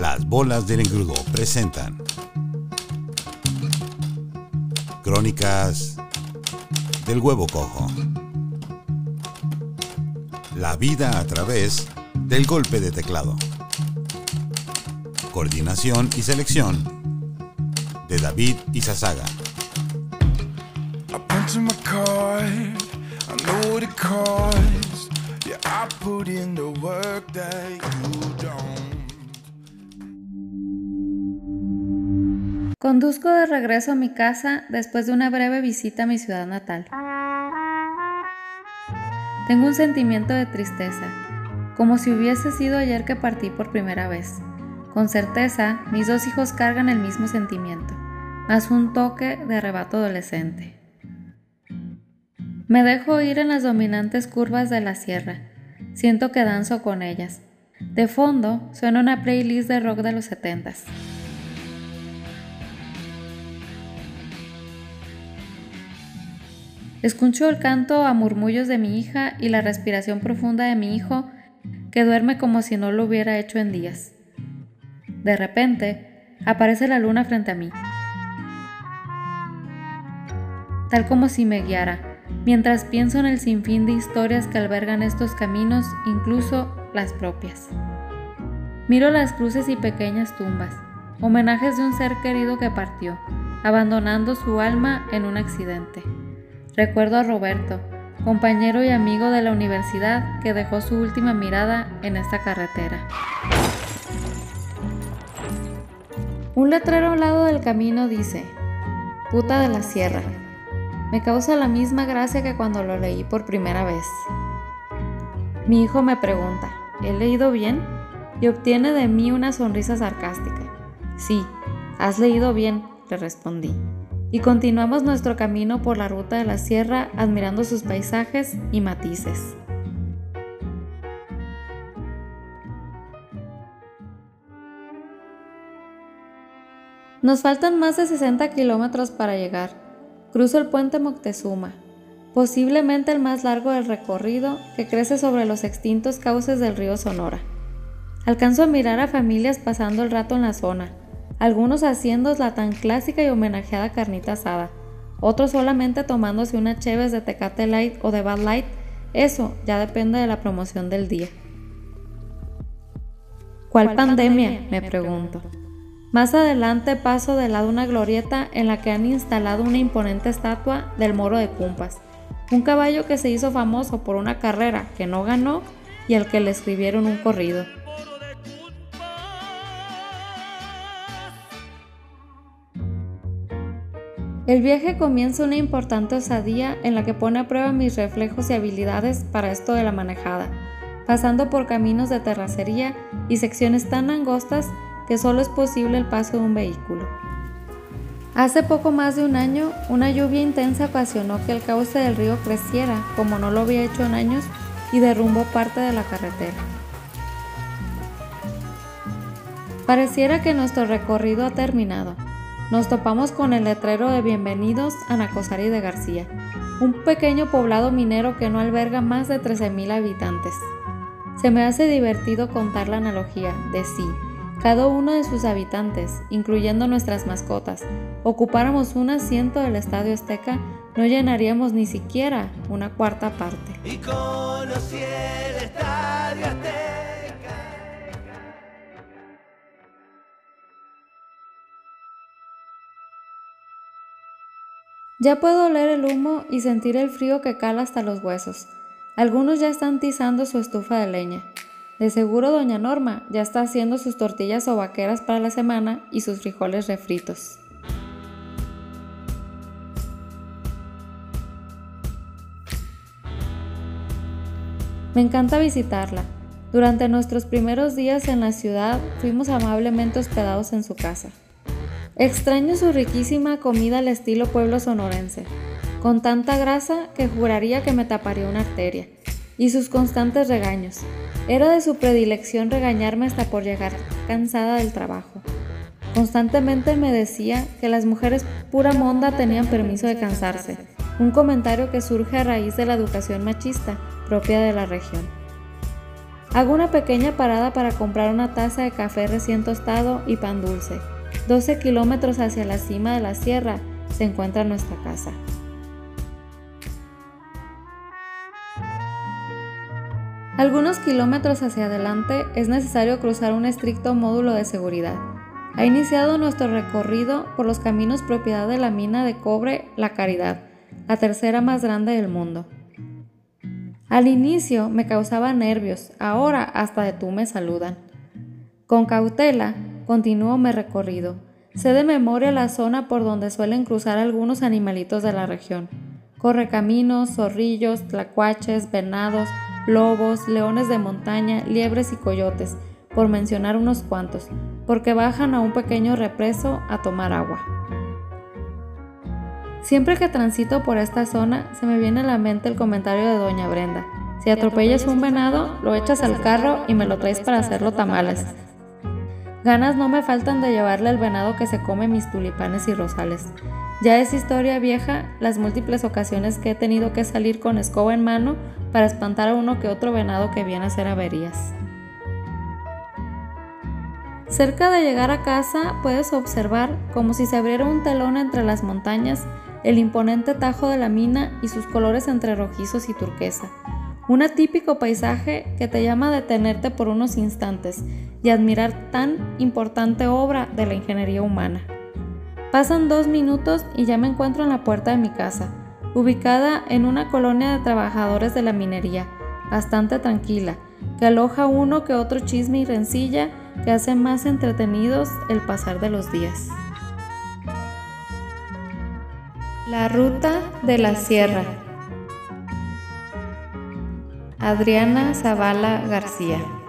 Las bolas del engrudo presentan Crónicas del huevo cojo. La vida a través del golpe de teclado. Coordinación y selección de David Izazaga. I Conduzco de regreso a mi casa después de una breve visita a mi ciudad natal. Tengo un sentimiento de tristeza, como si hubiese sido ayer que partí por primera vez. Con certeza, mis dos hijos cargan el mismo sentimiento, más un toque de arrebato adolescente. Me dejo ir en las dominantes curvas de la sierra. Siento que danzo con ellas. De fondo suena una playlist de rock de los setentas. Escucho el canto a murmullos de mi hija y la respiración profunda de mi hijo que duerme como si no lo hubiera hecho en días. De repente, aparece la luna frente a mí, tal como si me guiara, mientras pienso en el sinfín de historias que albergan estos caminos, incluso las propias. Miro las cruces y pequeñas tumbas, homenajes de un ser querido que partió, abandonando su alma en un accidente. Recuerdo a Roberto, compañero y amigo de la universidad que dejó su última mirada en esta carretera. Un letrero a un lado del camino dice, puta de la sierra. Me causa la misma gracia que cuando lo leí por primera vez. Mi hijo me pregunta, ¿he leído bien? Y obtiene de mí una sonrisa sarcástica. Sí, has leído bien, le respondí y continuamos nuestro camino por la ruta de la sierra admirando sus paisajes y matices. Nos faltan más de 60 kilómetros para llegar. Cruzo el puente Moctezuma, posiblemente el más largo del recorrido que crece sobre los extintos cauces del río Sonora. Alcanzo a mirar a familias pasando el rato en la zona, algunos haciendo la tan clásica y homenajeada carnita asada, otros solamente tomándose una cheves de Tecate Light o de Bad Light, eso ya depende de la promoción del día. ¿Cuál, pandemia? Me pregunto. Más adelante paso de lado una glorieta en la que han instalado una imponente estatua del moro de Cumpas, un caballo que se hizo famoso por una carrera que no ganó y al que le escribieron un corrido. El viaje comienza una importante osadía en la que pone a prueba mis reflejos y habilidades para esto de la manejada, pasando por caminos de terracería y secciones tan angostas que solo es posible el paso de un vehículo. Hace poco más de un año, una lluvia intensa ocasionó que el cauce del río creciera como no lo había hecho en años y derrumbó parte de la carretera. Pareciera que nuestro recorrido ha terminado, nos topamos con el letrero de bienvenidos a Nacosari de García, un pequeño poblado minero que no alberga más de 13.000 habitantes. Se me hace divertido contar la analogía de si cada uno de sus habitantes, incluyendo nuestras mascotas, ocupáramos un asiento del Estadio Azteca, no llenaríamos ni siquiera una cuarta parte. Y conocí el estadio Azteca. Ya puedo oler el humo y sentir el frío que cala hasta los huesos. Algunos ya están tizando su estufa de leña. De seguro doña Norma ya está haciendo sus tortillas o vaqueras para la semana y sus frijoles refritos. Me encanta visitarla. Durante nuestros primeros días en la ciudad fuimos amablemente hospedados en su casa. Extraño su riquísima comida al estilo pueblo sonorense, con tanta grasa que juraría que me taparía una arteria, y sus constantes regaños. Era de su predilección regañarme hasta por llegar cansada del trabajo. Constantemente me decía que las mujeres pura monda tenían permiso de cansarse, un comentario que surge a raíz de la educación machista propia de la región. Hago una pequeña parada para comprar una taza de café recién tostado y pan dulce. 12 kilómetros hacia la cima de la sierra se encuentra nuestra casa. Algunos kilómetros hacia adelante es necesario cruzar un estricto módulo de seguridad. Ha iniciado nuestro recorrido por los caminos propiedad de la mina de cobre La Caridad, la tercera más grande del mundo. Al inicio me causaba nervios, ahora hasta de tú me saludan. Con cautela continúo mi recorrido. Sé de memoria la zona por donde suelen cruzar algunos animalitos de la región. Correcaminos, zorrillos, tlacuaches, venados, lobos, leones de montaña, liebres y coyotes, por mencionar unos cuantos, porque bajan a un pequeño represo a tomar agua. Siempre que transito por esta zona se me viene a la mente el comentario de Doña Brenda. Si atropellas un venado, lo echas al carro y me lo traes para hacerlo tamales. Ganas no me faltan de llevarle el venado que se come mis tulipanes y rosales. Ya es historia vieja las múltiples ocasiones que he tenido que salir con escoba en mano para espantar a uno que otro venado que viene a hacer averías. Cerca de llegar a casa puedes observar como si se abriera un telón entre las montañas el imponente tajo de la mina y sus colores entre rojizos y turquesa. Un atípico paisaje que te llama a detenerte por unos instantes y admirar tan importante obra de la ingeniería humana. Pasan dos minutos y ya me encuentro en la puerta de mi casa, ubicada en una colonia de trabajadores de la minería, bastante tranquila, que aloja uno que otro chisme y rencilla que hace más entretenidos el pasar de los días. La ruta de la sierra. Adriana Zavala García